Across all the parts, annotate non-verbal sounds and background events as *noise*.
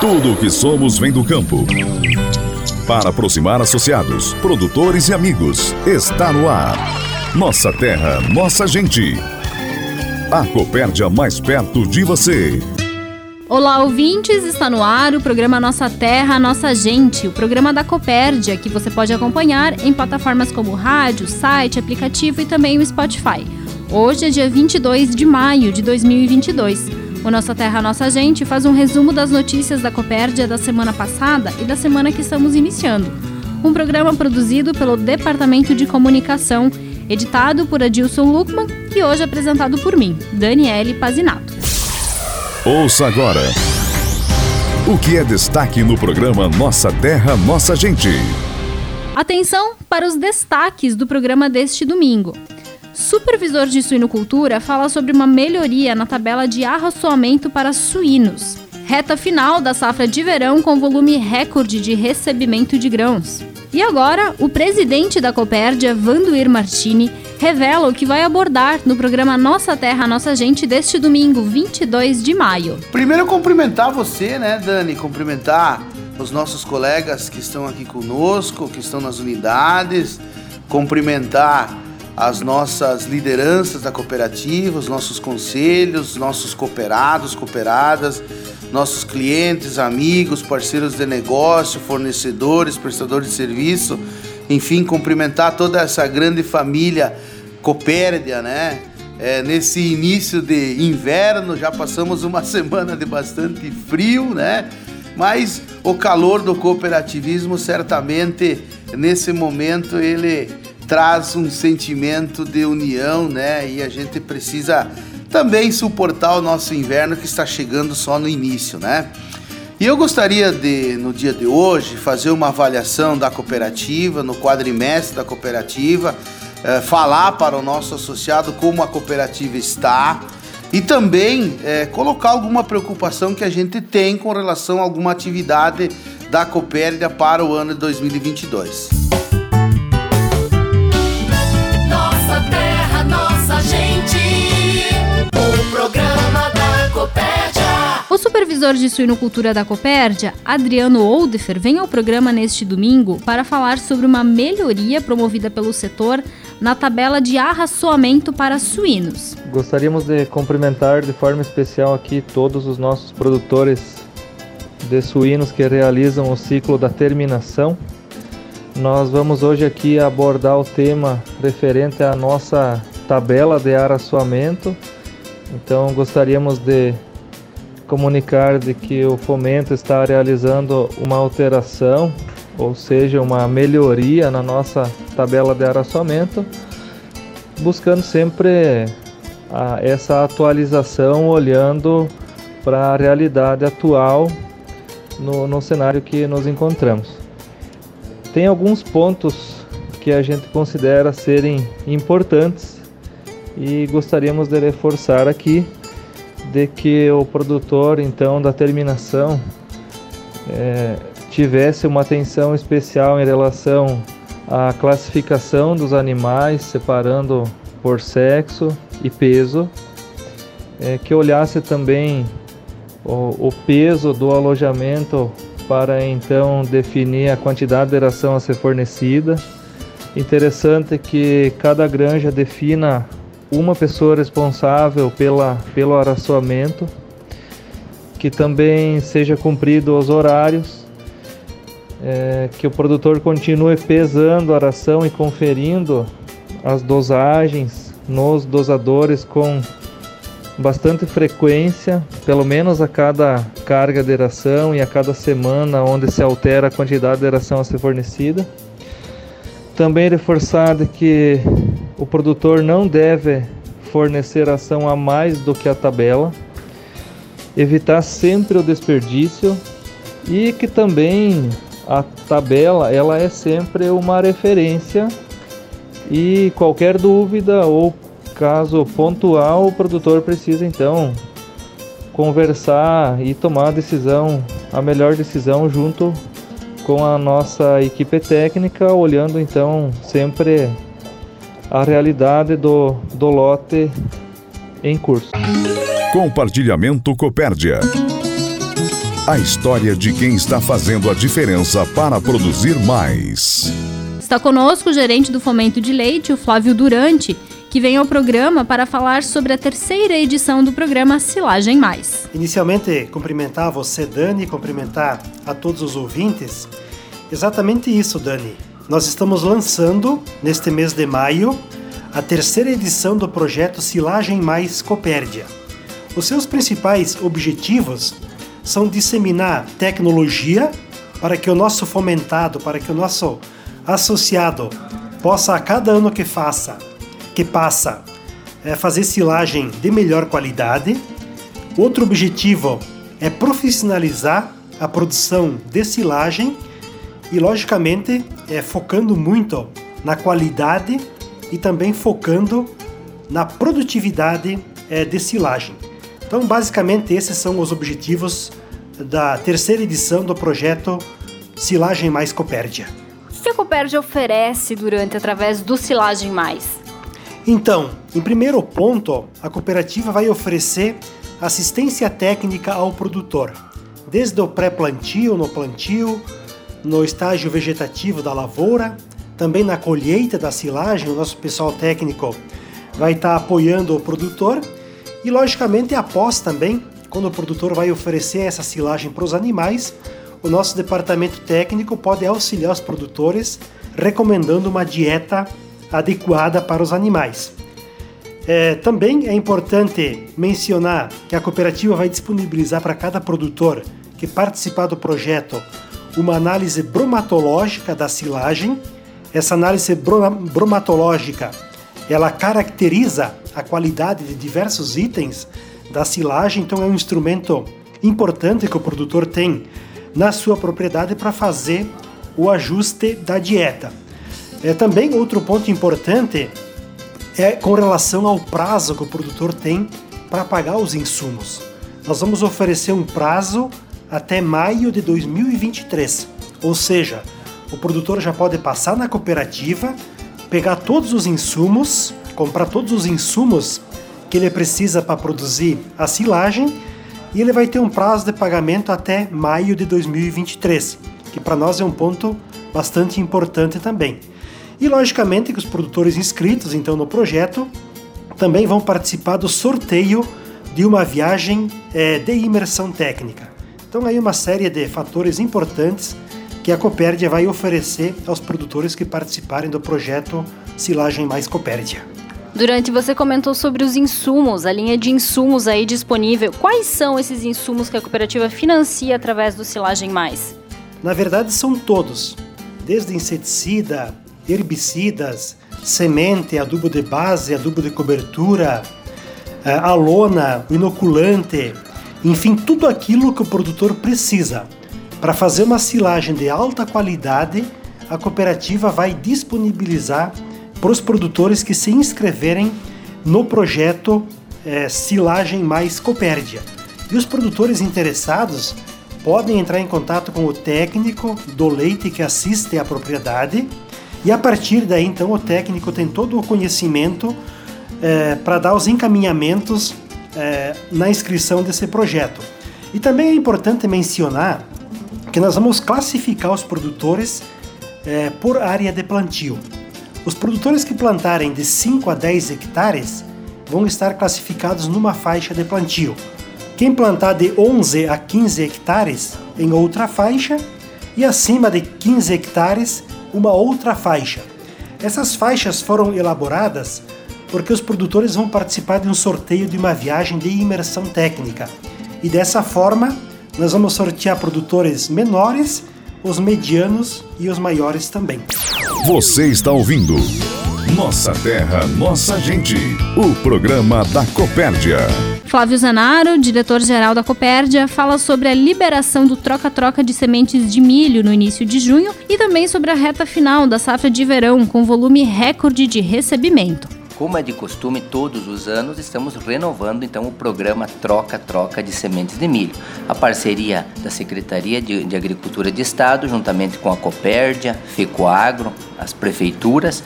Tudo o que somos vem do campo. Para aproximar associados, produtores e amigos, está no ar. Nossa terra, nossa gente. A Copérdia mais perto de você. Olá, ouvintes! Está no ar o programa Nossa Terra, Nossa Gente, o programa da Copérdia, que você pode acompanhar em plataformas como rádio, site, aplicativo e também o Spotify. Hoje é dia 22 de maio de 2022. O Nossa Terra Nossa Gente faz um resumo das notícias da Copérdia da semana passada e da semana que estamos iniciando. Um programa produzido pelo Departamento de Comunicação, editado por Adilson Luckman e hoje apresentado por mim, Daniele Pazinato. Ouça agora o que é destaque no programa Nossa Terra Nossa Gente. Atenção para os destaques do programa deste domingo. Supervisor de suinocultura fala sobre uma melhoria na tabela de arraçoamento para suínos. Reta final da safra de verão com volume recorde de recebimento de grãos. E agora, o presidente da Copérdia, Vanduir Martini, revela o que vai abordar no programa Nossa Terra, Nossa Gente deste domingo, 22 de maio. Primeiro, cumprimentar você, né, Dani? Cumprimentar os nossos colegas que estão aqui conosco, que estão nas unidades, cumprimentar as nossas lideranças da cooperativa, os nossos conselhos, nossos cooperados, cooperadas, nossos clientes, amigos, parceiros de negócio, fornecedores, prestadores de serviço, enfim, cumprimentar toda essa grande família Copérdia, né? É, nesse início de inverno, já passamos uma *laughs* semana de bastante frio, né? Mas o calor do cooperativismo certamente nesse momento ele traz um sentimento de união, né? E a gente precisa também suportar o nosso inverno que está chegando só no início, né? E eu gostaria de, no dia de hoje, fazer uma avaliação da cooperativa, no quadrimestre da cooperativa, eh, falar para o nosso associado como a cooperativa está e também eh, colocar alguma preocupação que a gente tem com relação a alguma atividade da Copérdia para o ano de 2022. O supervisor de suinocultura da Copérdia, Adriano Oldefer, vem ao programa neste domingo para falar sobre uma melhoria promovida pelo setor na tabela de arraçoamento para suínos. Gostaríamos de cumprimentar de forma especial aqui todos os nossos produtores de suínos que realizam o ciclo da terminação. Nós vamos hoje aqui abordar o tema referente à nossa tabela de arraçoamento. Então gostaríamos de comunicar de que o Fomento está realizando uma alteração, ou seja, uma melhoria na nossa tabela de araçoamento, buscando sempre a, essa atualização olhando para a realidade atual no, no cenário que nos encontramos. Tem alguns pontos que a gente considera serem importantes e gostaríamos de reforçar aqui de que o produtor então da terminação é, tivesse uma atenção especial em relação à classificação dos animais, separando por sexo e peso, é, que olhasse também o, o peso do alojamento para então definir a quantidade de ração a ser fornecida. Interessante que cada granja defina uma pessoa responsável pela, pelo araçoamento, que também seja cumprido os horários, é, que o produtor continue pesando a aração e conferindo as dosagens nos dosadores com bastante frequência, pelo menos a cada carga de eração e a cada semana onde se altera a quantidade de eração a ser fornecida. Também reforçar que o produtor não deve fornecer ação a mais do que a tabela, evitar sempre o desperdício e que também a tabela ela é sempre uma referência e qualquer dúvida ou caso pontual o produtor precisa então conversar e tomar a decisão, a melhor decisão junto com a nossa equipe técnica, olhando então sempre a realidade do, do lote em curso. Compartilhamento Copérdia. A história de quem está fazendo a diferença para produzir mais. Está conosco o gerente do Fomento de Leite, o Flávio Durante, que vem ao programa para falar sobre a terceira edição do programa Silagem Mais. Inicialmente, cumprimentar você, Dani, cumprimentar a todos os ouvintes. Exatamente isso, Dani. Nós estamos lançando, neste mês de maio, a terceira edição do projeto Silagem Mais Copérdia. Os seus principais objetivos são disseminar tecnologia para que o nosso fomentado, para que o nosso associado possa a cada ano que faça, que passa, é fazer silagem de melhor qualidade. Outro objetivo é profissionalizar a produção de silagem e, logicamente, é focando muito na qualidade e também focando na produtividade é, de silagem. Então, basicamente, esses são os objetivos da terceira edição do projeto Silagem Mais Copérdia. O que a Copérdia oferece durante através do Silagem Mais? Então, em primeiro ponto, a cooperativa vai oferecer assistência técnica ao produtor, desde o pré-plantio, no plantio, no estágio vegetativo da lavoura, também na colheita da silagem, o nosso pessoal técnico vai estar apoiando o produtor e, logicamente, após também, quando o produtor vai oferecer essa silagem para os animais, o nosso departamento técnico pode auxiliar os produtores recomendando uma dieta adequada para os animais. É, também é importante mencionar que a cooperativa vai disponibilizar para cada produtor que participar do projeto uma análise bromatológica da silagem. Essa análise bromatológica ela caracteriza a qualidade de diversos itens da silagem, então é um instrumento importante que o produtor tem na sua propriedade para fazer o ajuste da dieta. É, também outro ponto importante é com relação ao prazo que o produtor tem para pagar os insumos. Nós vamos oferecer um prazo até maio de 2023, ou seja, o produtor já pode passar na cooperativa, pegar todos os insumos, comprar todos os insumos que ele precisa para produzir a silagem e ele vai ter um prazo de pagamento até maio de 2023, que para nós é um ponto bastante importante também. E logicamente que os produtores inscritos então no projeto também vão participar do sorteio de uma viagem é, de imersão técnica. Então aí uma série de fatores importantes que a Copérdia vai oferecer aos produtores que participarem do projeto Silagem Mais Copérdia. Durante você comentou sobre os insumos, a linha de insumos aí disponível. Quais são esses insumos que a cooperativa financia através do Silagem Mais? Na verdade, são todos, desde inseticida, herbicidas, semente, adubo de base, adubo de cobertura, eh, a lona, o inoculante, enfim, tudo aquilo que o produtor precisa para fazer uma silagem de alta qualidade, a cooperativa vai disponibilizar para os produtores que se inscreverem no projeto é, Silagem Mais Copérdia. E os produtores interessados podem entrar em contato com o técnico do leite que assiste à propriedade e a partir daí então o técnico tem todo o conhecimento é, para dar os encaminhamentos é, na inscrição desse projeto. E também é importante mencionar que nós vamos classificar os produtores é, por área de plantio. Os produtores que plantarem de 5 a 10 hectares vão estar classificados numa faixa de plantio. Quem plantar de 11 a 15 hectares em outra faixa e acima de 15 hectares uma outra faixa. Essas faixas foram elaboradas porque os produtores vão participar de um sorteio de uma viagem de imersão técnica. E dessa forma, nós vamos sortear produtores menores, os medianos e os maiores também. Você está ouvindo Nossa Terra, Nossa Gente, o programa da Copérdia. Flávio Zanaro, diretor-geral da Copérdia, fala sobre a liberação do troca-troca de sementes de milho no início de junho e também sobre a reta final da safra de verão, com volume recorde de recebimento. Como é de costume, todos os anos estamos renovando então o programa Troca-Troca de Sementes de Milho. A parceria da Secretaria de, de Agricultura de Estado, juntamente com a Copérdia, FECOAGRO, as prefeituras,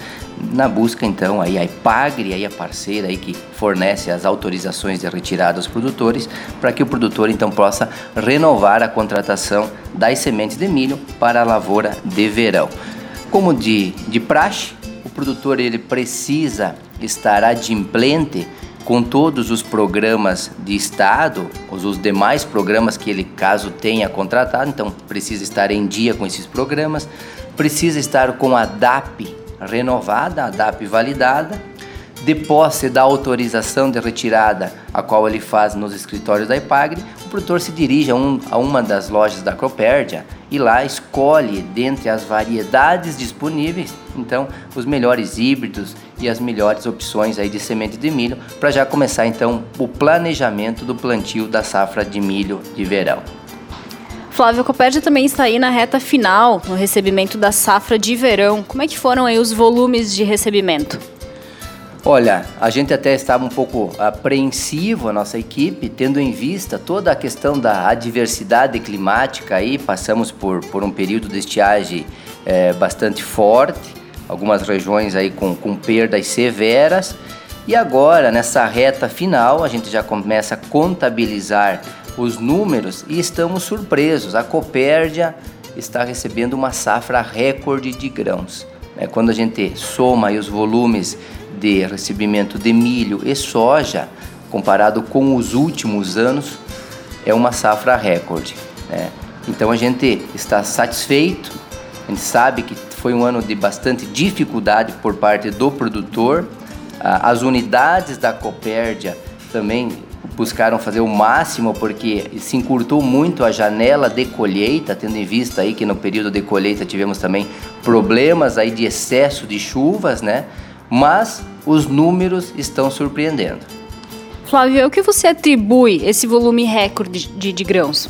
na busca então aí a IPAGRE, aí a parceira aí que fornece as autorizações de retirada aos produtores, para que o produtor então possa renovar a contratação das sementes de milho para a lavoura de verão. Como de, de praxe, o produtor ele precisa estar adimplente com todos os programas de Estado, os, os demais programas que ele, caso tenha contratado, então precisa estar em dia com esses programas, precisa estar com a DAP renovada, a DAP validada, de posse da autorização de retirada, a qual ele faz nos escritórios da IPAGRE, o produtor se dirige a, um, a uma das lojas da Cropérdia e lá escolhe dentre as variedades disponíveis, então os melhores híbridos e as melhores opções aí de semente de milho para já começar então o planejamento do plantio da safra de milho de verão. Flávio Copérdia também está aí na reta final, no recebimento da safra de verão. Como é que foram aí os volumes de recebimento? Olha, a gente até estava um pouco apreensivo, a nossa equipe, tendo em vista toda a questão da adversidade climática aí, passamos por, por um período de estiagem é, bastante forte, algumas regiões aí com, com perdas severas, e agora, nessa reta final, a gente já começa a contabilizar os números e estamos surpresos. A Copérdia está recebendo uma safra recorde de grãos. É, quando a gente soma os volumes de recebimento de milho e soja, comparado com os últimos anos, é uma safra recorde. Né? Então a gente está satisfeito, a gente sabe que foi um ano de bastante dificuldade por parte do produtor. As unidades da Copérdia também buscaram fazer o máximo porque se encurtou muito a janela de colheita, tendo em vista aí que no período de colheita tivemos também problemas aí de excesso de chuvas, né? Mas os números estão surpreendendo. Flávio, o que você atribui esse volume recorde de, de grãos?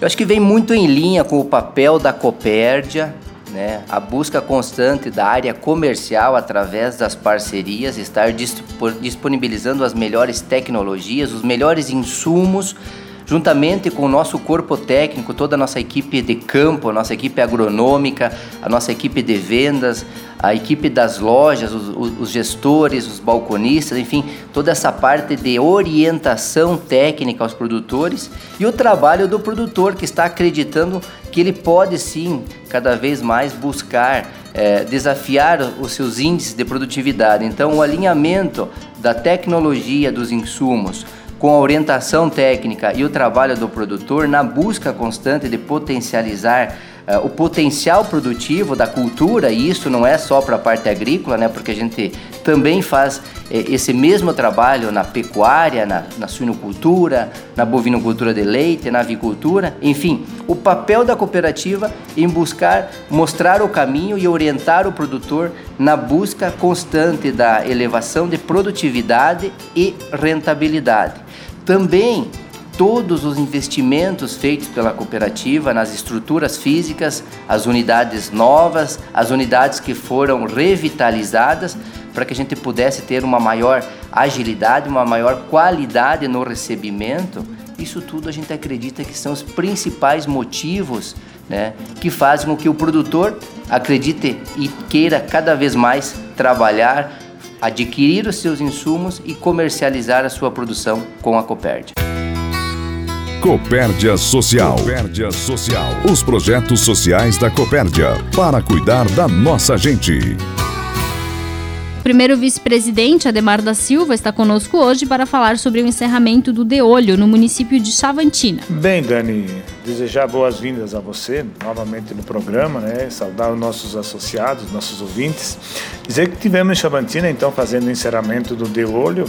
Eu acho que vem muito em linha com o papel da Copérdia, né? a busca constante da área comercial através das parcerias, estar disponibilizando as melhores tecnologias, os melhores insumos juntamente com o nosso corpo técnico, toda a nossa equipe de campo, a nossa equipe agronômica, a nossa equipe de vendas, a equipe das lojas, os, os, gestores, os balconistas, enfim, toda essa parte de orientação técnica aos produtores e o trabalho do produtor que está acreditando que ele pode sim cada vez mais buscar é, desafiar os seus índices de produtividade. Então, o alinhamento da tecnologia dos insumos com a orientação técnica e o trabalho do produtor na busca constante de potencializar o potencial produtivo da cultura, e isso não é só para a parte agrícola, né, porque a gente também faz eh, esse mesmo trabalho na pecuária, na, na suinocultura, na bovinocultura de leite, na avicultura, enfim, o papel da cooperativa em buscar mostrar o caminho e orientar o produtor na busca constante da elevação de produtividade e rentabilidade. Também todos os investimentos feitos pela cooperativa nas estruturas físicas, as unidades novas, as unidades que foram revitalizadas, para que a gente pudesse ter uma maior agilidade, uma maior qualidade no recebimento. Isso tudo a gente acredita que são os principais motivos né, que fazem com que o produtor acredite e queira cada vez mais trabalhar adquirir os seus insumos e comercializar a sua produção com a Copérdia. Copérdia Social. Copérdia Social. Os projetos sociais da Copérdia para cuidar da nossa gente. Primeiro vice-presidente, Ademar da Silva, está conosco hoje para falar sobre o encerramento do De Olho no município de Chavantina. Bem, Dani, desejar boas-vindas a você novamente no programa, né? Saudar os nossos associados, nossos ouvintes. Dizer que tivemos em Chavantina, então, fazendo o encerramento do De Olho,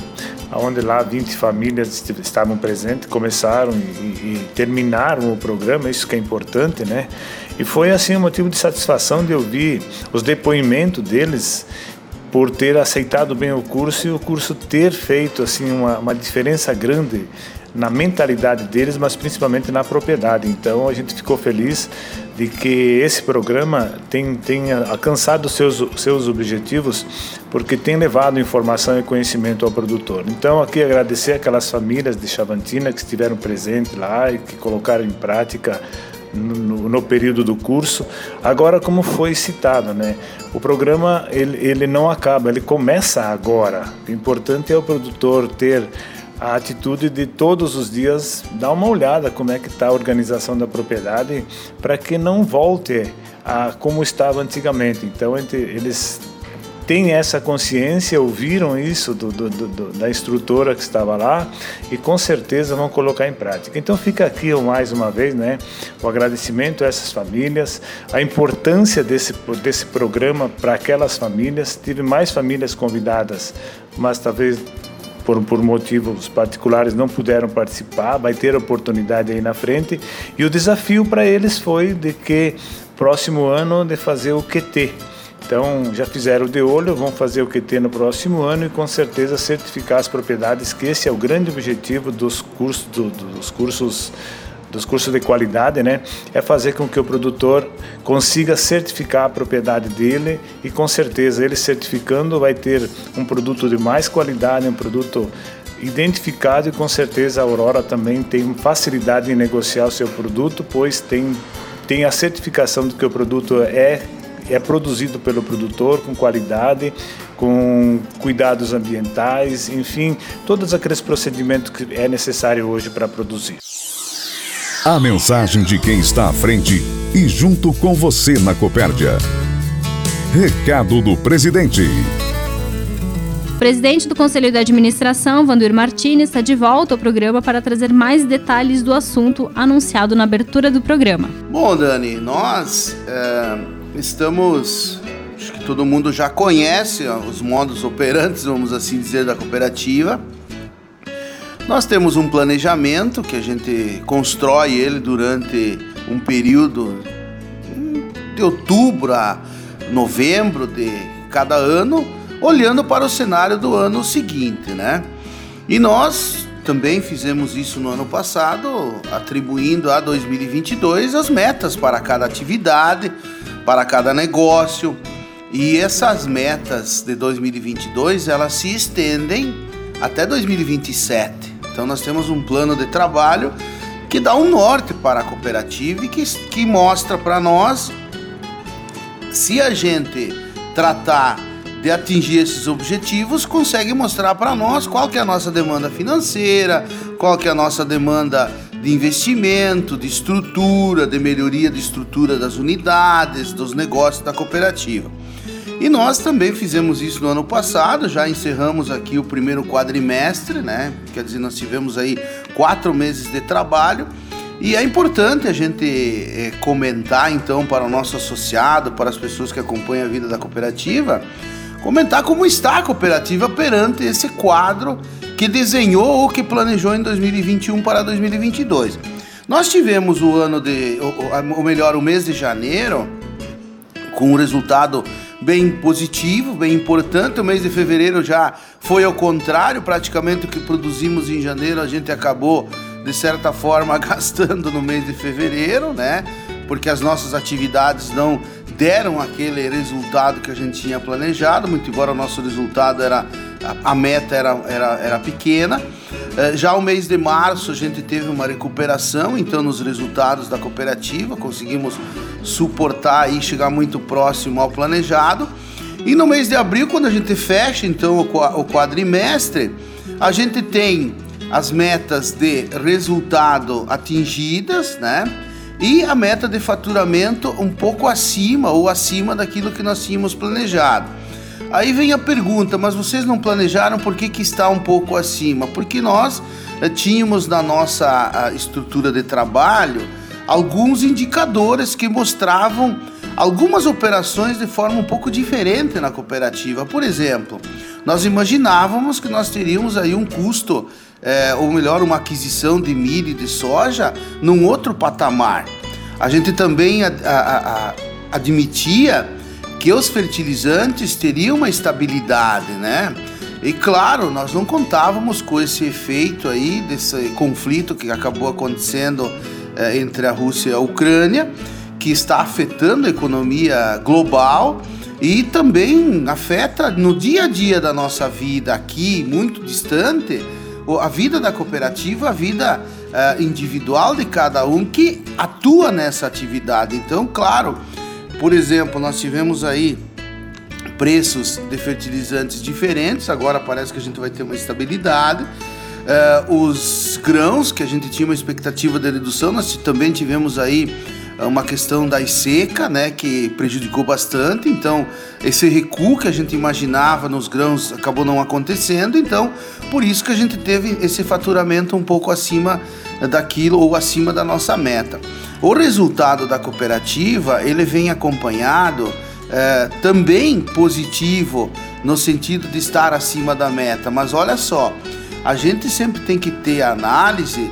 onde lá 20 famílias estavam presentes, começaram e, e terminaram o programa, isso que é importante, né? E foi assim um motivo de satisfação de ouvir os depoimentos deles por ter aceitado bem o curso e o curso ter feito assim uma, uma diferença grande na mentalidade deles, mas principalmente na propriedade. Então a gente ficou feliz de que esse programa tem, tenha alcançado seus, seus objetivos, porque tem levado informação e conhecimento ao produtor. Então aqui agradecer aquelas famílias de Chavantina que estiveram presentes lá e que colocaram em prática no, no, período do curso. Agora, como foi citado, né? O programa ele, ele não acaba, ele começa agora. O importante é o produtor ter a atitude de todos os dias dar uma olhada como é que está a organização da propriedade para que não volte a como estava antigamente. Então eles têm essa consciência, ouviram isso do, do, do, da instrutora que estava lá e com certeza vão colocar em prática. Então fica aqui mais uma vez, né, o agradecimento a essas famílias, a importância desse, desse programa para aquelas famílias. Tive mais famílias convidadas, mas talvez por, por motivos particulares não puderam participar, vai ter oportunidade aí na frente. E o desafio para eles foi de que próximo ano de fazer o QT. Então já fizeram de olho, vão fazer o QT no próximo ano e com certeza certificar as propriedades, que esse é o grande objetivo dos cursos, do, dos cursos dos cursos de qualidade, né, é fazer com que o produtor consiga certificar a propriedade dele e com certeza ele certificando vai ter um produto de mais qualidade, um produto identificado e com certeza a Aurora também tem facilidade em negociar o seu produto, pois tem tem a certificação de que o produto é é produzido pelo produtor com qualidade, com cuidados ambientais, enfim, todos aqueles procedimentos que é necessário hoje para produzir. A mensagem de quem está à frente e junto com você na Copérdia. Recado do presidente. O presidente do Conselho de Administração, Vandur Martins, está de volta ao programa para trazer mais detalhes do assunto anunciado na abertura do programa. Bom, Dani, nós é, estamos. Acho que todo mundo já conhece os modos operantes, vamos assim dizer, da cooperativa. Nós temos um planejamento que a gente constrói ele durante um período de outubro a novembro de cada ano, olhando para o cenário do ano seguinte, né? E nós também fizemos isso no ano passado, atribuindo a 2022 as metas para cada atividade, para cada negócio. E essas metas de 2022, elas se estendem até 2027. Então nós temos um plano de trabalho que dá um norte para a cooperativa e que, que mostra para nós se a gente tratar de atingir esses objetivos, consegue mostrar para nós qual que é a nossa demanda financeira, qual que é a nossa demanda de investimento, de estrutura, de melhoria de estrutura das unidades, dos negócios da cooperativa. E nós também fizemos isso no ano passado, já encerramos aqui o primeiro quadrimestre, né? Quer dizer, nós tivemos aí quatro meses de trabalho. E é importante a gente é, comentar então para o nosso associado, para as pessoas que acompanham a vida da cooperativa, comentar como está a cooperativa perante esse quadro que desenhou ou que planejou em 2021 para 2022. Nós tivemos o ano de, ou, melhor, o mês de janeiro com um resultado bem positivo, bem importante. O mês de fevereiro já foi ao contrário, praticamente o que produzimos em janeiro a gente acabou de certa forma *laughs* gastando no mês de fevereiro, né? Porque as nossas atividades não deram aquele resultado que a gente tinha planejado, muito embora o nosso resultado era a meta era, era, era pequena. Eh, já o mês de março a gente teve uma recuperação, então nos resultados da cooperativa conseguimos suportar e chegar muito próximo ao planejado. E no mês de abril, quando a gente fecha então o quadrimestre, a gente tem as metas de resultado atingidas, né? E a meta de faturamento um pouco acima ou acima daquilo que nós tínhamos planejado. Aí vem a pergunta, mas vocês não planejaram por que, que está um pouco acima? Porque nós eh, tínhamos na nossa estrutura de trabalho alguns indicadores que mostravam algumas operações de forma um pouco diferente na cooperativa. Por exemplo, nós imaginávamos que nós teríamos aí um custo, é, ou melhor, uma aquisição de milho e de soja num outro patamar. a gente também a, a, a, admitia que os fertilizantes teriam uma estabilidade, né? E claro, nós não contávamos com esse efeito aí, desse conflito que acabou acontecendo é, entre a Rússia e a Ucrânia, que está afetando a economia global e também afeta no dia a dia da nossa vida aqui, muito distante, a vida da cooperativa, a vida uh, individual de cada um que atua nessa atividade. Então, claro, por exemplo, nós tivemos aí preços de fertilizantes diferentes, agora parece que a gente vai ter uma estabilidade. Uh, os grãos, que a gente tinha uma expectativa de redução, nós também tivemos aí uma questão da seca, né, que prejudicou bastante. Então, esse recuo que a gente imaginava nos grãos acabou não acontecendo. Então, por isso que a gente teve esse faturamento um pouco acima daquilo ou acima da nossa meta. O resultado da cooperativa ele vem acompanhado é, também positivo no sentido de estar acima da meta. Mas olha só, a gente sempre tem que ter análise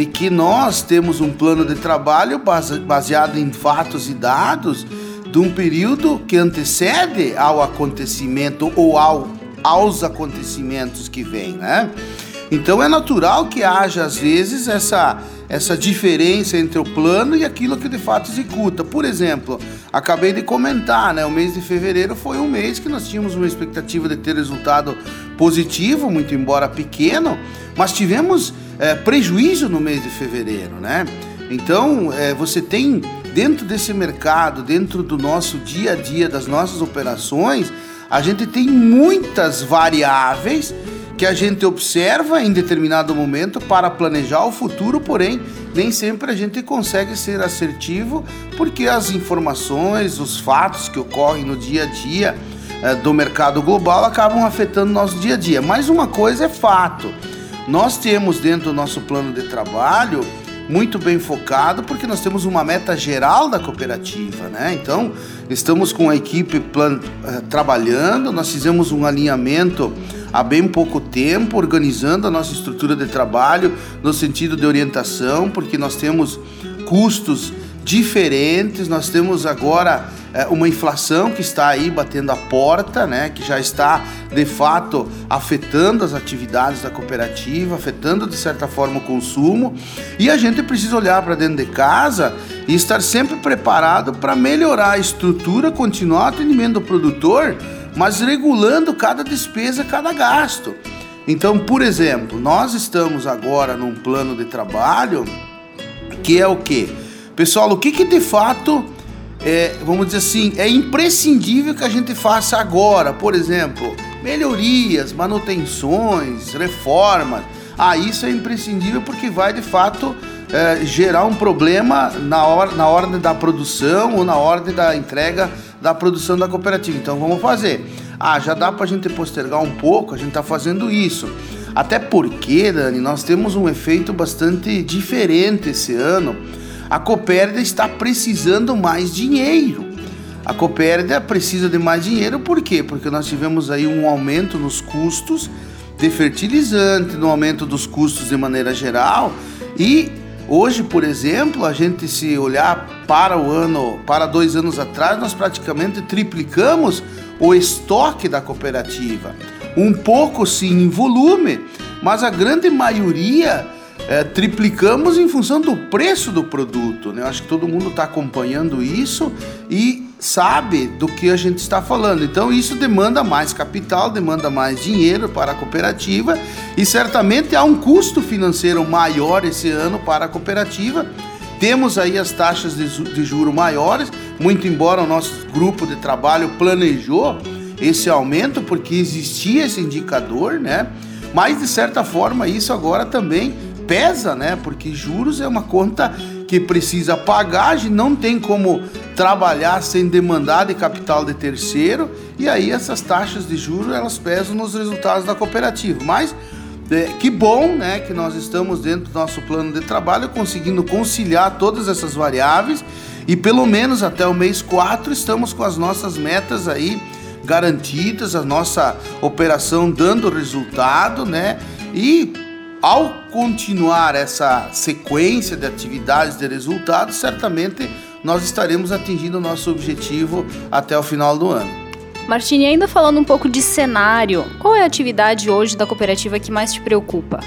de que nós temos um plano de trabalho baseado em fatos e dados de um período que antecede ao acontecimento ou ao, aos acontecimentos que vêm, né? Então é natural que haja às vezes essa essa diferença entre o plano e aquilo que de fato executa. Por exemplo, acabei de comentar, né? O mês de fevereiro foi um mês que nós tínhamos uma expectativa de ter resultado positivo, muito embora pequeno, mas tivemos é, prejuízo no mês de fevereiro, né? Então, é, você tem dentro desse mercado, dentro do nosso dia a dia, das nossas operações, a gente tem muitas variáveis que a gente observa em determinado momento para planejar o futuro, porém, nem sempre a gente consegue ser assertivo, porque as informações, os fatos que ocorrem no dia a dia do mercado global acabam afetando nosso dia a dia. Mas uma coisa é fato nós temos dentro do nosso plano de trabalho muito bem focado, porque nós temos uma meta geral da cooperativa, né? Então, estamos com a equipe plan, uh, trabalhando, nós fizemos um alinhamento há bem pouco tempo, organizando a nossa estrutura de trabalho no sentido de orientação, porque nós temos custos diferentes, nós temos agora é, uma inflação que está aí batendo a porta, né, que já está de fato afetando as atividades da cooperativa, afetando de certa forma o consumo, e a gente precisa olhar para dentro de casa e estar sempre preparado para melhorar a estrutura, continuar o atendimento do produtor, mas regulando cada despesa, cada gasto. Então, por exemplo, nós estamos agora num plano de trabalho que é o que? Pessoal, o que, que de fato é, vamos dizer assim, é imprescindível que a gente faça agora, por exemplo, melhorias, manutenções, reformas. Ah, isso é imprescindível porque vai de fato é, gerar um problema na, hora, na ordem da produção ou na ordem da entrega da produção da cooperativa. Então vamos fazer. Ah, já dá para a gente postergar um pouco, a gente está fazendo isso. Até porque, Dani, nós temos um efeito bastante diferente esse ano a Copérdia está precisando mais dinheiro. A Copérdia precisa de mais dinheiro por quê? Porque nós tivemos aí um aumento nos custos de fertilizante, no aumento dos custos de maneira geral e hoje, por exemplo, a gente se olhar para o ano, para dois anos atrás, nós praticamente triplicamos o estoque da cooperativa. Um pouco sim em volume, mas a grande maioria é, triplicamos em função do preço do produto. Né? Eu acho que todo mundo está acompanhando isso e sabe do que a gente está falando. Então isso demanda mais capital, demanda mais dinheiro para a cooperativa e certamente há um custo financeiro maior esse ano para a cooperativa. Temos aí as taxas de, de juro maiores, muito embora o nosso grupo de trabalho planejou esse aumento porque existia esse indicador, né? Mas de certa forma isso agora também pesa, né? Porque juros é uma conta que precisa pagar, a gente não tem como trabalhar sem demandar de capital de terceiro, e aí essas taxas de juros elas pesam nos resultados da cooperativa. Mas é, que bom, né, que nós estamos dentro do nosso plano de trabalho conseguindo conciliar todas essas variáveis e pelo menos até o mês 4 estamos com as nossas metas aí garantidas, a nossa operação dando resultado, né? E ao continuar essa sequência de atividades de resultados, certamente nós estaremos atingindo o nosso objetivo até o final do ano. Martini, ainda falando um pouco de cenário, qual é a atividade hoje da cooperativa que mais te preocupa?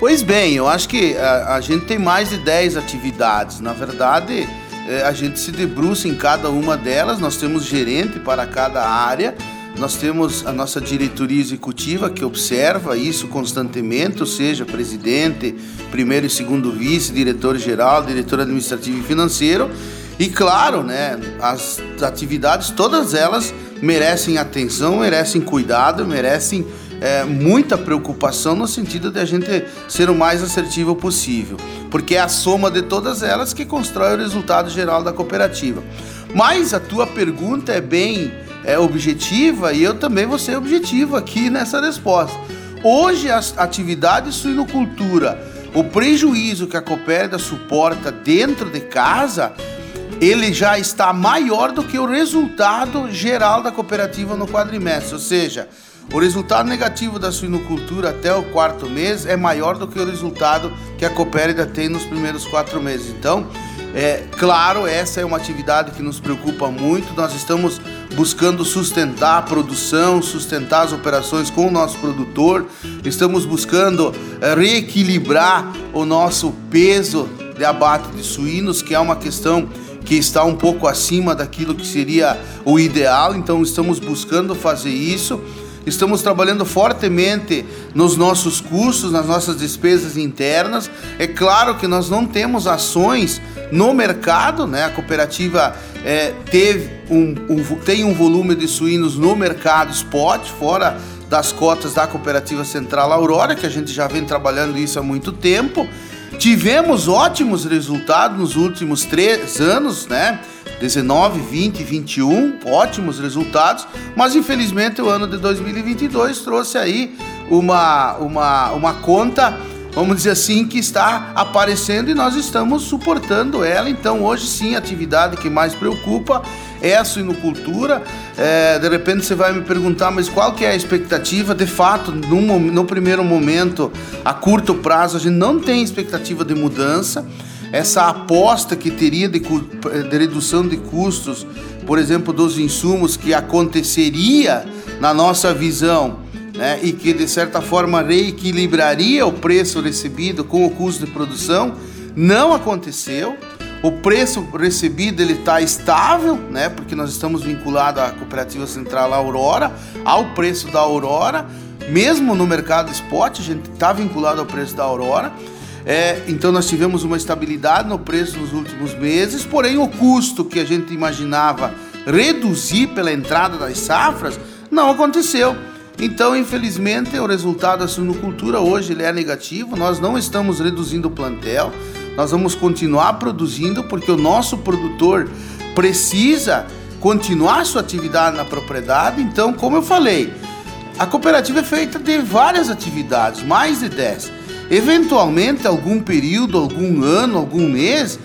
Pois bem, eu acho que a, a gente tem mais de 10 atividades. Na verdade, é, a gente se debruça em cada uma delas, nós temos gerente para cada área nós temos a nossa diretoria executiva que observa isso constantemente, ou seja, presidente, primeiro e segundo vice, diretor-geral, diretor administrativo e financeiro. E claro, né, as atividades, todas elas merecem atenção, merecem cuidado, merecem é, muita preocupação no sentido de a gente ser o mais assertivo possível, porque é a soma de todas elas que constrói o resultado geral da cooperativa. Mas a tua pergunta é bem é, objetiva e eu também vou ser objetivo aqui nessa resposta. Hoje, a atividade suinocultura, o prejuízo que a Copérdia suporta dentro de casa, ele já está maior do que o resultado geral da cooperativa no quadrimestre. Ou seja, o resultado negativo da suinocultura até o quarto mês é maior do que o resultado que a Copérdia tem nos primeiros quatro meses. Então, é claro, essa é uma atividade que nos preocupa muito. Nós estamos buscando sustentar a produção, sustentar as operações com o nosso produtor. Estamos buscando é, reequilibrar o nosso peso de abate de suínos, que é uma questão que está um pouco acima daquilo que seria o ideal. Então, estamos buscando fazer isso. Estamos trabalhando fortemente nos nossos custos, nas nossas despesas internas. É claro que nós não temos ações no mercado, né? A cooperativa é, teve um, um, tem um volume de suínos no mercado spot, fora das cotas da Cooperativa Central Aurora, que a gente já vem trabalhando isso há muito tempo. Tivemos ótimos resultados nos últimos três anos, né? 19, 20, 21, ótimos resultados, mas infelizmente o ano de 2022 trouxe aí uma, uma, uma conta, vamos dizer assim, que está aparecendo e nós estamos suportando ela. Então, hoje sim, a atividade que mais preocupa é a suinocultura. É, de repente você vai me perguntar, mas qual que é a expectativa? De fato, no, no primeiro momento, a curto prazo, a gente não tem expectativa de mudança essa aposta que teria de, de redução de custos, por exemplo, dos insumos que aconteceria na nossa visão, né, e que de certa forma reequilibraria o preço recebido com o custo de produção, não aconteceu. O preço recebido ele está estável, né, porque nós estamos vinculados à cooperativa central Aurora, ao preço da Aurora, mesmo no mercado spot a gente está vinculado ao preço da Aurora. É, então nós tivemos uma estabilidade no preço nos últimos meses, porém o custo que a gente imaginava reduzir pela entrada das safras não aconteceu. Então, infelizmente, o resultado da suinocultura hoje ele é negativo. Nós não estamos reduzindo o plantel. Nós vamos continuar produzindo porque o nosso produtor precisa continuar sua atividade na propriedade. Então, como eu falei, a cooperativa é feita de várias atividades, mais de 10. Eventualmente, algum período, algum ano, algum mês,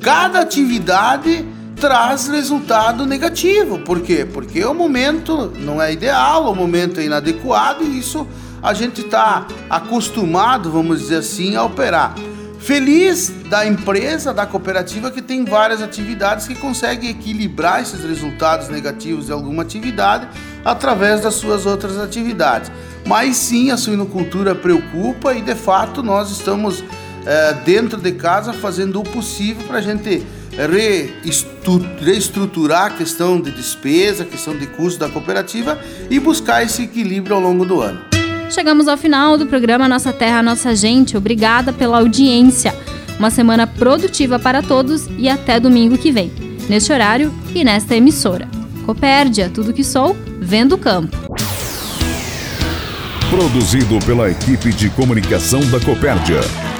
cada atividade traz resultado negativo. Por quê? Porque o momento não é ideal, o momento é inadequado e isso a gente está acostumado, vamos dizer assim, a operar. Feliz da empresa, da cooperativa que tem várias atividades que consegue equilibrar esses resultados negativos de alguma atividade através das suas outras atividades. Mas sim, a suinocultura preocupa e de fato nós estamos é, dentro de casa fazendo o possível para a gente reestruturar a questão de despesa, a questão de custo da cooperativa e buscar esse equilíbrio ao longo do ano. Chegamos ao final do programa Nossa Terra, Nossa Gente. Obrigada pela audiência. Uma semana produtiva para todos e até domingo que vem, neste horário e nesta emissora. Copérdia, tudo que sou, vendo o campo. Produzido pela equipe de comunicação da Copérdia